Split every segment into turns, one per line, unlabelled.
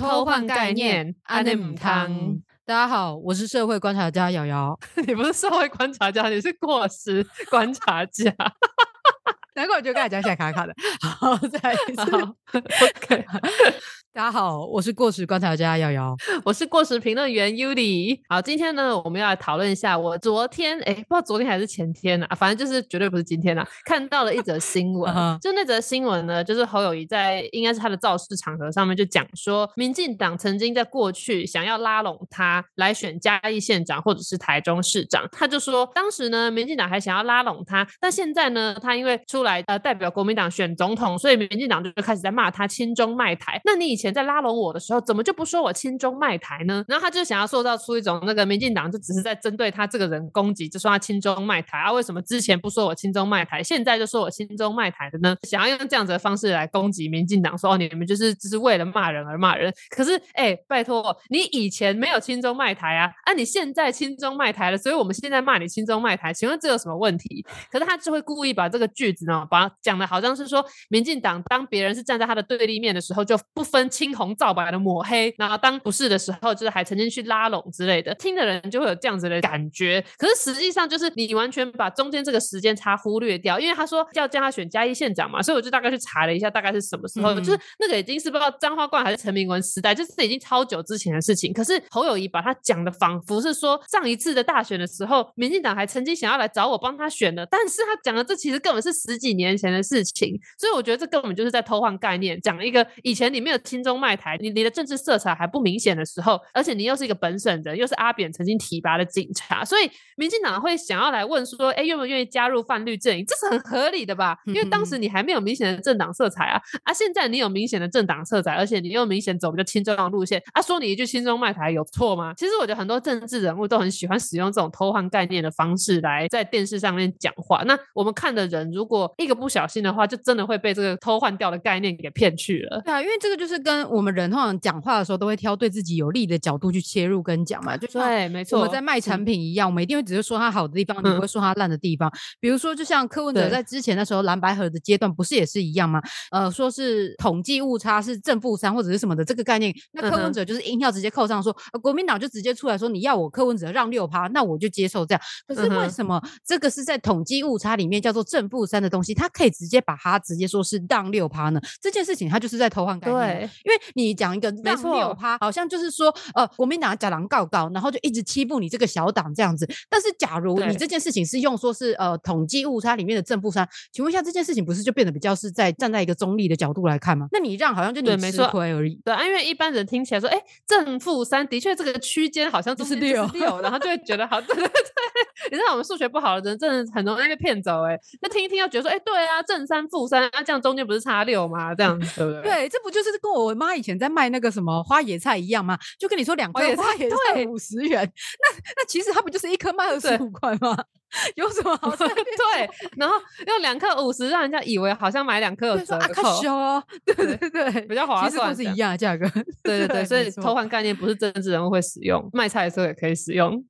偷换概念，
安
内姆汤。大家好，我是社会观察家瑶瑶。
你不是社会观察家，你是过时观察家。
难怪我觉得刚才讲起来卡卡的。好，再一次。
OK。
大家好，我是过时观察家瑶瑶，
我是过时评论员 Yuli。好，今天呢，我们要来讨论一下我昨天，哎，不知道昨天还是前天啊，反正就是绝对不是今天啊，看到了一则新闻。就那则新闻呢，就是侯友谊在应该是他的造势场合上面就讲说，民进党曾经在过去想要拉拢他来选嘉义县长或者是台中市长，他就说当时呢，民进党还想要拉拢他，但现在呢，他因为出来呃代表国民党选总统，所以民进党就开始在骂他亲中卖台。那你以前在拉拢我的时候，怎么就不说我亲中卖台呢？然后他就想要塑造出一种那个民进党就只是在针对他这个人攻击，就说他亲中卖台啊？为什么之前不说我亲中卖台，现在就说我亲中卖台的呢？想要用这样子的方式来攻击民进党，说哦你们就是只是为了骂人而骂人。可是哎，拜托你以前没有亲中卖台啊，啊你现在亲中卖台了，所以我们现在骂你亲中卖台，请问这有什么问题？可是他就会故意把这个句子呢，把讲的好像是说民进党当别人是站在他的对立面的时候，就不分青红。皂白的抹黑，然后当不是的时候，就是还曾经去拉拢之类的，听的人就会有这样子的感觉。可是实际上就是你完全把中间这个时间差忽略掉，因为他说要叫他选嘉义县长嘛，所以我就大概去查了一下，大概是什么时候，就是那个已经是不知道张花冠还是陈明文时代，就是已经超久之前的事情。可是侯友谊把他讲的仿佛是说上一次的大选的时候，民进党还曾经想要来找我帮他选的，但是他讲的这其实根本是十几年前的事情，所以我觉得这根本就是在偷换概念，讲一个以前你没有亲中卖台。你你的政治色彩还不明显的时候，而且你又是一个本省人，又是阿扁曾经提拔的警察，所以民进党会想要来问说，哎，愿不愿意加入泛绿阵营？这是很合理的吧？因为当时你还没有明显的政党色彩啊，啊，现在你有明显的政党色彩，而且你又明显走比较亲中的路线，啊，说你一句亲中卖台有错吗？其实我觉得很多政治人物都很喜欢使用这种偷换概念的方式来在电视上面讲话。那我们看的人如果一个不小心的话，就真的会被这个偷换掉的概念给骗去了。
对啊，因为这个就是跟我们人通常讲话的时候都会挑对自己有利的角度去切入跟讲嘛，就
对，没错。
我们在卖产品一样，我们一定会只是说它好的地方，你不会说它烂的地方。比如说，就像柯文哲在之前的时候蓝白河的阶段，不是也是一样吗？呃，说是统计误差是正负三或者是什么的这个概念，那柯文哲就是硬要直接扣上说，国民党就直接出来说你要我柯文哲让六趴，那我就接受这样。可是为什么这个是在统计误差里面叫做正负三的东西，他可以直接把它直接说是让六趴呢？这件事情他就是在偷换概念，因为你讲一个让六趴。好像就是说，呃，国民党假狼告告，然后就一直欺负你这个小党这样子。但是，假如你这件事情是用说是呃统计误差里面的正负三，请问一下，这件事情不是就变得比较是在站在一个中立的角度来看吗？那你让好像就你吃亏而已。
对，因为一般人听起来说，哎，正负三的确这个区间好像就是六六，然后就会觉得好，对对对。你知道我们数学不好的人真的很容易被骗走哎。那听一听，要觉得说，哎，对啊，正三负三，那这样中间不是差六吗？这样子对不对？
对，这不就是跟我妈以前在卖那个什么花野菜一样嘛？就跟你说两颗花野菜五十元，那那其实它不就是一颗卖二十五块吗？有什么好？
对，然后用两克五十，让人家以为好像买两克有折扣
哦。对对对，
比较划算，
其实都是一样的价格。
对对 对，所以偷换概念不是政治人物会使用，卖菜的时候也可以使用。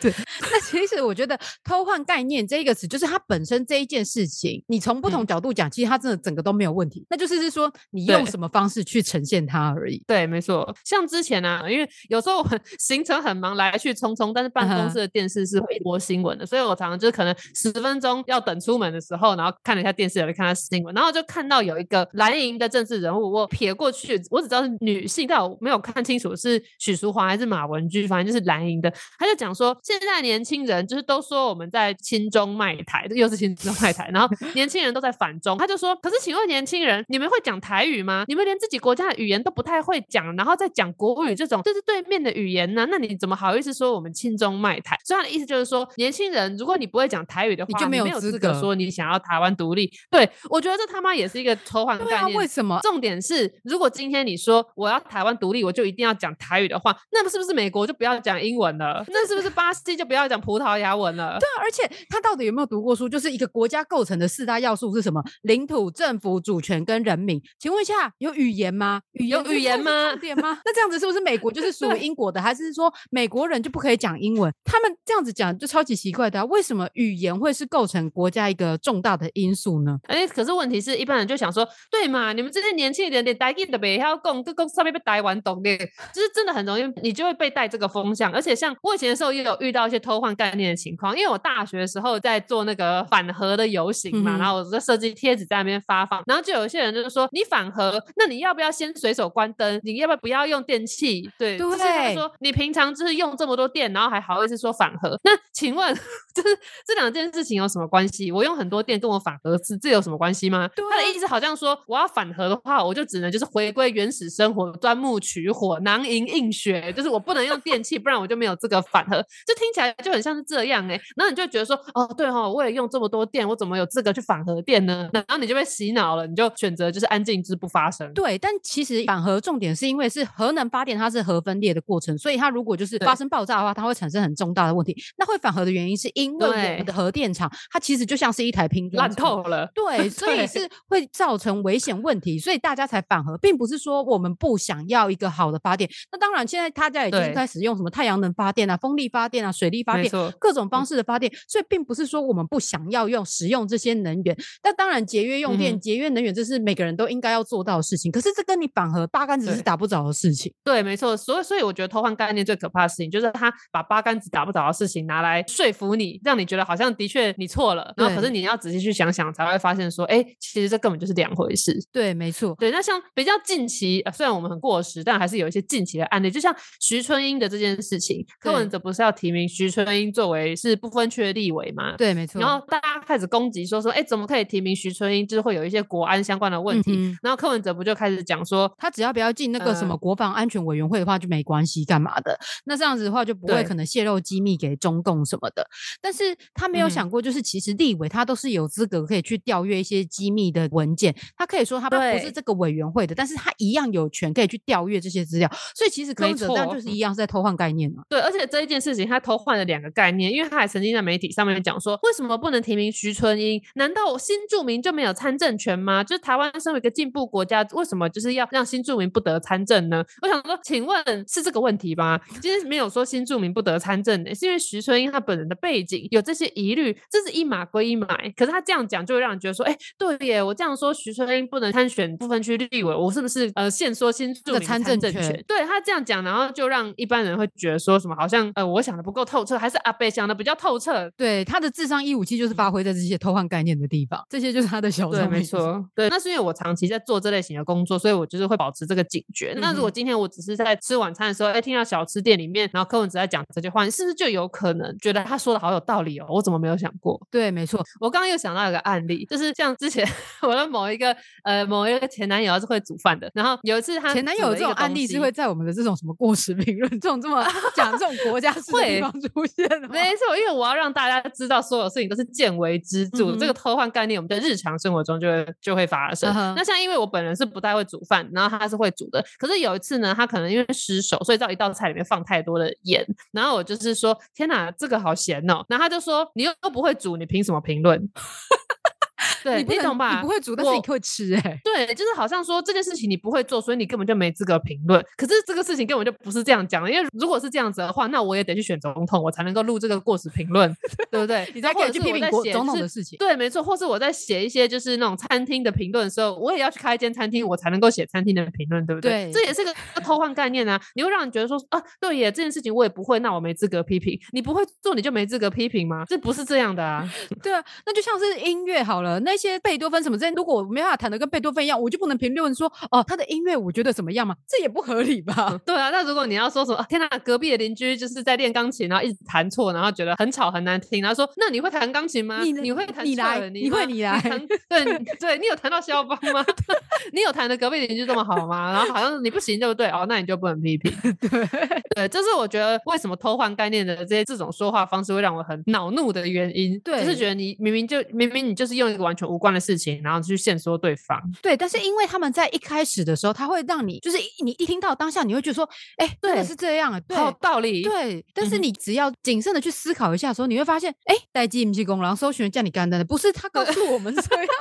对，那其实我觉得偷换概念这一个词，就是它本身这一件事情，你从不同角度讲，其实它真的整个都没有问题。那就是是说，你用什么方式去呈现它而已。
对，没错。像之前呢，因为有时候行程很忙，来去匆匆，但是办公室的电视是会播新闻。所以我常常就是可能十分钟要等出门的时候，然后看了一下电视，有看到新闻，然后就看到有一个蓝营的政治人物，我瞥过去，我只知道是女性，但我没有看清楚是许淑华还是马文君，反正就是蓝营的。他就讲说，现在年轻人就是都说我们在亲中卖台，又是亲中卖台，然后年轻人都在反中。他就说，可是请问年轻人，你们会讲台语吗？你们连自己国家的语言都不太会讲，然后再讲国语这种，这是对面的语言呢？那你怎么好意思说我们亲中卖台？所以他的意思就是说，年轻人如果你不会讲台语的话，
你就没
有
资格
说你想要台湾独立。对我觉得这他妈也是一个偷换概念。
为什么？
重点是，如果今天你说我要台湾独立，我就一定要讲台语的话，那么是不是美国就不要讲英文了？那是不是巴西就不要讲葡萄牙文了？
对啊，而且他到底有没有读过书？就是一个国家构成的四大要素是什么？领土、政府、主权跟人民。请问一下，有语言吗？
语有语言吗？
点吗？那这样子是不是美国就是 属于英国的？还是说美国人就不可以讲英文？他们这样子讲就超级奇怪。怪的，为什么语言会是构成国家一个重大的因素呢？
哎，可是问题是一般人就想说，对嘛？你们这些年轻人连台语都没要讲，跟跟上面被台湾懂的，就是真的很容易，你就会被带这个风向。而且像我以前的时候也有遇到一些偷换概念的情况，因为我大学的时候在做那个反核的游行嘛，然后我在设计贴纸在那边发放，然后就有一些人就是说，你反核，那你要不要先随手关灯？你要不要不要用电器？对，
对，
说你平常就是用这么多电，然后还好意思说反核？那请问，就是这两件事情有什么关系？我用很多电跟我反核是这有什么关系吗？他的意思好像说，我要反核的话，我就只能就是回归原始生活，钻木取火，囊萤映雪，就是我不能用电器，不然我就没有这个反核。就听起来就很像是这样哎，然后你就觉得说，哦，对哈，我也用这么多电，我怎么有资格去反核电呢？然后你就被洗脑了，你就选择就是安静之不发声。
对，但其实反核重点是因为是核能发电，它是核分裂的过程，所以它如果就是发生爆炸的话，它会产生很重大的问题。那会反核的原因是因为我们的核电厂它其实就像是一台拼
烂透了，
对，所以是会造成危险问题，所以大家才反核，并不是说我们不想要一个好的发电。那当然，现在大家已经开始用什么太阳能发电啊、风力发电啊、水力发电，各种方式的发电，所以并不是说我们不想要用使用这些能源。但当然，节约用电、节约能源，这是每个人都应该要做到的事情。可是这跟你反核八竿子是打不着的事情。
对，没错。所以，所以我觉得偷换概念最可怕的事情，就是他把八竿子打不着的事情拿来说服你，让你觉得好像的确你错了。然后，可是你要仔细去想想，才会发现说，哎，其实这根本就是两回事。
对，没错。
对，那像比较近期，虽然我们很过时，但还是有一些近期的案例，就像徐春英的这件事情，柯文哲不是要提名徐春英作为是不分区的立委吗？
对，没错。
然后大家开始攻击说说，哎，怎么可以提名徐春英？就是会有一些国安相关的问题。然后柯文哲不就开始讲说，
他只要不要进那个什么国防安全委员会的话就没关系，干嘛的？那这样子的话就不会可能泄露机密给中共什么的。但是他没有想过，就是其实立委他都是有资格可以去调阅一些机密的文件。他可以说他不是这个委员会的，但是他一样有权可以去调阅这些资料。所以其实柯文哲这样就是一样是在偷换概念嘛。
对，而且这一件事情他偷换了两个概念，因为他还曾经在媒体上面讲说，为什么不能提名徐春英？难道新住民就没有参政权吗？就是台湾身为一个进步国家，为什么就是要让新住民不得参政呢？我想说，请问是这个问题吗？今天没有说新住民不得参政的，是因为徐春英他本人的背景有这些疑虑，这是一码归一码。可是他这样讲，就会让人觉得说，哎，对耶，我这样说徐春英不能参选部分区立委，我是不是呃限缩新住民参政权？对他这样讲，然后就让一般人会觉得说什么，好像呃我想的不够透彻，还是阿贝想的比较透彻？
对，他的智商一武器就是发挥在这些偷换概念的地方，这些就是他的小
对，没错，对，那是因为我长期在做这类型的工作，所以我就是会保持这个警觉。那如果今天我只是在吃晚餐的时候，哎，听到小吃店里面，然后柯文哲在讲这句话，你是不是就有可能觉得他说的好有道理哦？我怎么没有想过？
对，没错，
我刚刚又想到一个案例，就是像之前 我的某一个呃某一个前男友是会煮饭的，然后有一次他
前男友这种案例是会在我们的这种什么过时评论这种这么 讲这种国家式的地方出现的，
没错，因为我要让大家知道所有事情都是见微知著，这个偷换概念我们在日常生活中就会就会发生。那像因为我本人是不太会煮饭，然后他是会煮的，可是有一次呢，他可能因为失手，所以在一道菜里面放太多的盐，然后我就是说，天哪，这个好咸哦，然后他就说，你又不会煮，你凭什么评论？对，
你
懂吧？
你不会煮，但是你会吃，哎，
对，就是好像说这件事情你不会做，所以你根本就没资格评论。可是这个事情根本就不是这样讲的，因为如果是这样子的话，那我也得去选总统，我才能够录这个过时评论，对不对？
你才可以去批评总统的事情。
对，没错。或是我在写一些就是那种餐厅的评论的时候，我也要去开一间餐厅，我才能够写餐厅的评论，对不对？这也是个偷换概念啊！你会让你觉得说啊，对耶，这件事情我也不会，那我没资格批评。你不会做，你就没资格批评吗？这不是这样的啊！
对啊，那就像是音乐好了，那些贝多芬什么。如果我没办法弹的跟贝多芬一样，我就不能评论说哦，他的音乐我觉得怎么样嘛？这也不合理吧？
对啊，那如果你要说什么，天哪，隔壁的邻居就是在练钢琴，然后一直弹错，然后觉得很吵很难听，然后说，那你会弹钢琴吗？你你会弹？
你来，你会你来？
对对，你有弹到肖邦吗？你有弹的隔壁邻居这么好吗？然后好像你不行，对不对？哦，那你就不能批评。
对
对，这是我觉得为什么偷换概念的这些这种说话方式会让我很恼怒的原因。
对，
就是觉得你明明就明明你就是用一完全无关的事情，然后去限缩对方。
对，但是因为他们在一开始的时候，他会让你就是你一听到当下，你会觉得说，哎，真的，是这样，对，
好道理。
对，但是你只要谨慎的去思考一下的时候，你会发现，哎，待机不工，然后搜寻叫你干的，不是他告诉我们这样。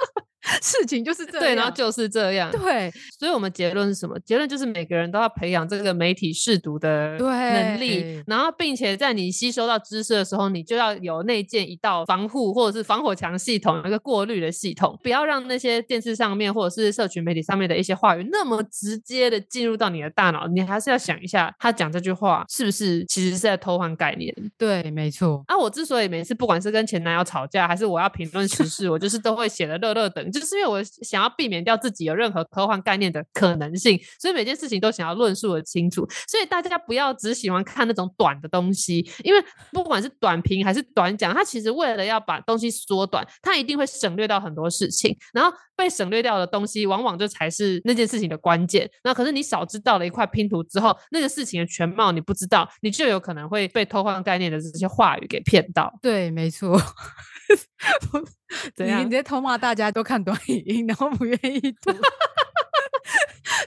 事情就是这样，
对，然后就是这样，
对，
所以我们结论是什么？结论就是每个人都要培养这个媒体试读的能力，然后并且在你吸收到知识的时候，你就要有内建一道防护或者是防火墙系统，一个过滤的系统，不要让那些电视上面或者是社群媒体上面的一些话语那么直接的进入到你的大脑，你还是要想一下，他讲这句话是不是其实是在偷换概念？
对，没错。
啊，我之所以每次不管是跟前男友吵架，还是我要评论时事，我就是都会写的乐乐等。就是因为我想要避免掉自己有任何偷换概念的可能性，所以每件事情都想要论述的清楚。所以大家不要只喜欢看那种短的东西，因为不管是短评还是短讲，它其实为了要把东西缩短，它一定会省略到很多事情。然后被省略掉的东西，往往就才是那件事情的关键。那可是你少知道了一块拼图之后，那个事情的全貌你不知道，你就有可能会被偷换概念的这些话语给骗到。
对，没错。
怎样？
你在偷骂大家都看短影音，然后不愿意读。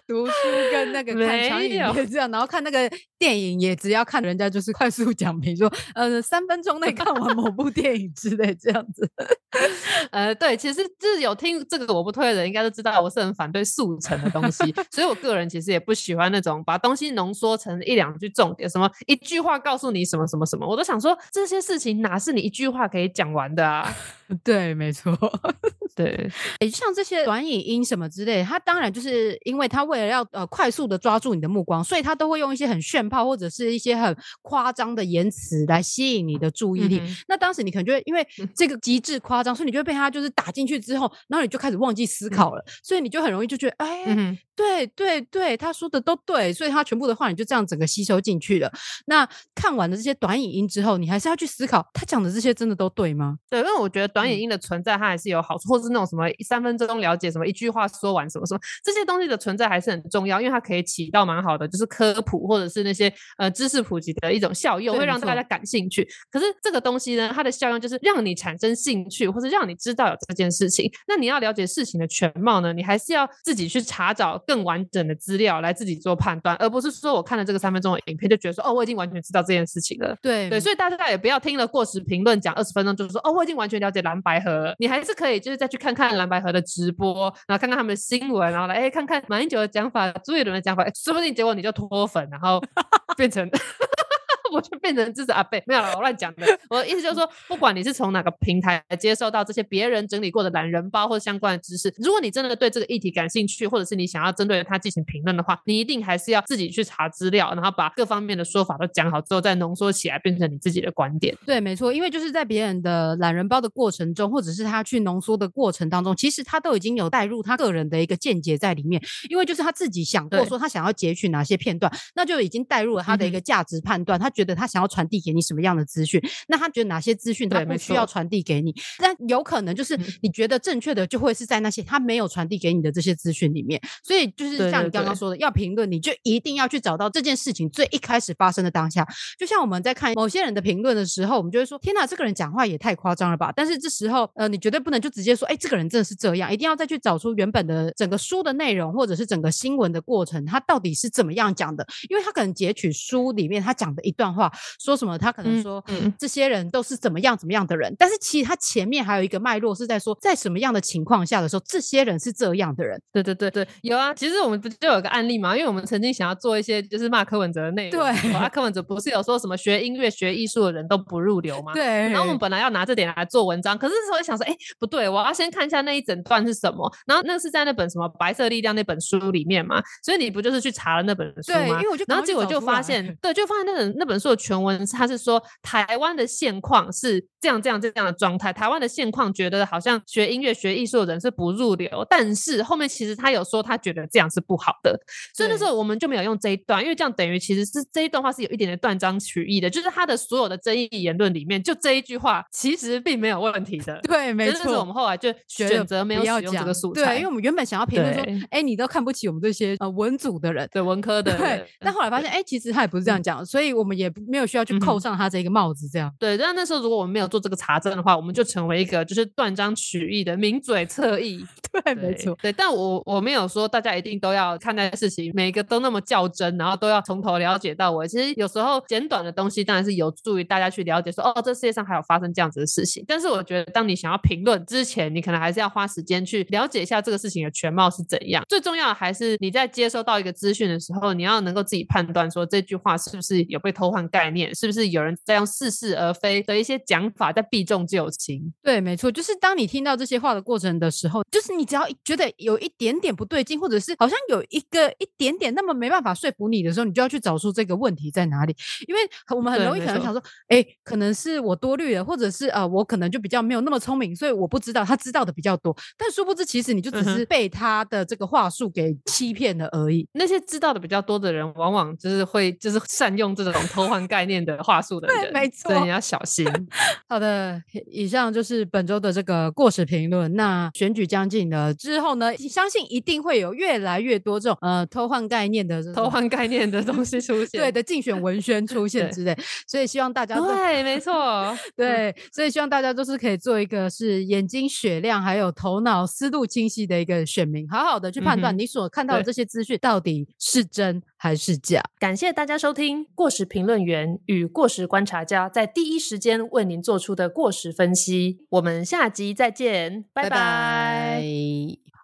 读书跟那个看长影片这样，然后看那个电影也只要看人家就是快速讲评说，呃，三分钟内看完某部电影之类这样子。
呃，对，其实就是有听这个我不推的人应该都知道，我是很反对速成的东西，所以我个人其实也不喜欢那种把东西浓缩成一两句重点，什么一句话告诉你什么什么什么，我都想说这些事情哪是你一句话可以讲完的啊？
对，没错。
对，
诶，像这些短影音什么之类，它当然就是因为它为了要呃快速的抓住你的目光，所以它都会用一些很炫炮或者是一些很夸张的言辞来吸引你的注意力。那当时你可能就会因为这个极致夸张，所以你就会被它就是打进去之后，然后你就开始忘记思考了，所以你就很容易就觉得，哎，对对对，他说的都对，所以他全部的话你就这样整个吸收进去了。那看完了这些短影音之后，你还是要去思考，他讲的这些真的都对吗？
对，因为我觉得短影音的存在它还是有好处，或是那种什么三分钟了解什么一句话说完什么什么这些东西的存在还是很重要，因为它可以起到蛮好的就是科普或者是那些呃知识普及的一种效用，会让大家感兴趣。可是这个东西呢，它的效用就是让你产生兴趣，或者让你知道有这件事情。那你要了解事情的全貌呢，你还是要自己去查找更完整的资料来自己做判断，而不是说我看了这个三分钟的影片就觉得说哦我已经完全知道这件事情了。
对
对，所以大家也不要听了过时评论讲二十分钟就是说哦我已经完全了解蓝白河，你还是可以就是再去看看蓝白河的直播，然后看看他们的新闻，然后来哎看看马英九的讲法、朱一伦的讲法，说不定结果你就脱粉，然后变成。我就变成支持阿贝，没有了，我乱讲的。我的意思就是说，不管你是从哪个平台接受到这些别人整理过的懒人包或者相关的知识，如果你真的对这个议题感兴趣，或者是你想要针对它进行评论的话，你一定还是要自己去查资料，然后把各方面的说法都讲好之后，再浓缩起来，变成你自己的观点。
对，没错，因为就是在别人的懒人包的过程中，或者是他去浓缩的过程当中，其实他都已经有带入他个人的一个见解在里面，因为就是他自己想过说他想要截取哪些片段，那就已经带入了他的一个价值判断，他觉得他想要传递给你什么样的资讯，那他觉得哪些资讯他不需要传递给你，但有可能就是你觉得正确的，就会是在那些他没有传递给你的这些资讯里面。所以就是像你刚刚说的，要评论，你就一定要去找到这件事情最一开始发生的当下。就像我们在看某些人的评论的时候，我们就会说：天哪，这个人讲话也太夸张了吧！但是这时候，呃，你绝对不能就直接说：哎，这个人真的是这样，一定要再去找出原本的整个书的内容，或者是整个新闻的过程，他到底是怎么样讲的？因为他可能截取书里面他讲的一段话，说什么，他可能说嗯这些人都是怎么样怎么样的人，但是其实他前面还有一个脉络是在说，在什么样的情况下的时候，这些人是这样的人。
对对对对，有啊，其实我们不就有个案例嘛？因为我们曾经想要做一些就是骂柯文哲的内容，
对，
啊柯文哲不是有说什么学音乐学艺术的人都不入流吗？
对，
然后我们本来要拿这点来做文章，可是时候想说，哎，不对，我要先看一下那一整段是什么，然后那是在那本什么白色力量那本书里面嘛，所以你不就是去查了那本书吗？
因为我就
然后结果就发现，对，就发现那本那本书的全文，他是说台湾的现况是这样这样这样的状态，台湾的现况觉得好像学音乐学艺术的人是不入流，但是后面其实他有说他觉得这样是不好的，所以那时候我们就没有用这一段，因为这样等于其实是这一段话是有一点点断章取义的，就是他的所有的争议言论里面，就这一句话其实并没有问题的。
对，没错。
我们后来就选择没有使用这个素材，
对，因为我们原本想要评论说，哎，你都看不起我们这些呃文组的人，
对文科的，
对。但后来发现，哎，其实他也不是这样讲，所以我们也。也没有需要去扣上他这个帽子，这样。
对，但那时候如果我们没有做这个查证的话，我们就成为一个就是断章取义的名嘴侧翼。
对，没错。
对，但我我没有说大家一定都要看待事情，每一个都那么较真，然后都要从头了解到尾。其实有时候简短的东西当然是有助于大家去了解，说哦，这世界上还有发生这样子的事情。但是我觉得，当你想要评论之前，你可能还是要花时间去了解一下这个事情的全貌是怎样。最重要的还是你在接收到一个资讯的时候，你要能够自己判断说这句话是不是有被偷换概念，是不是有人在用似是而非的一些讲法在避重就轻。
对，没错，就是当你听到这些话的过程的时候，就是你只要觉得有一点点不对劲，或者是好像有一个一点点那么没办法说服你的时候，你就要去找出这个问题在哪里。因为我们很容易可能想说，哎，可能是我多虑了，或者是呃，我可能就比较没有那么聪明，所以我不知道他知道的比较多。但殊不知，其实你就只是被他的这个话术给欺骗了而已。
那些知道的比较多的人，往往就是会就是善用这种偷换概念的话术的人。
对，没错，
所以你要小心。
好的，以上就是本周的这个过时评论。那选举将近了之后呢，相信一定会有越来越多这种呃偷换概念的
偷换概念的东西出现，
对的竞选文宣出现之类。所以希望大家
对，没错，
对，所以希望大家都是可以做一个是眼睛雪亮，还有头脑思路清晰的一个选民，好好的去判断你所看到的这些资讯到底是真还是假。
感谢大家收听过时评论员与过时观察家在第一时间为您做出的过时分析。我们下集再见，拜拜。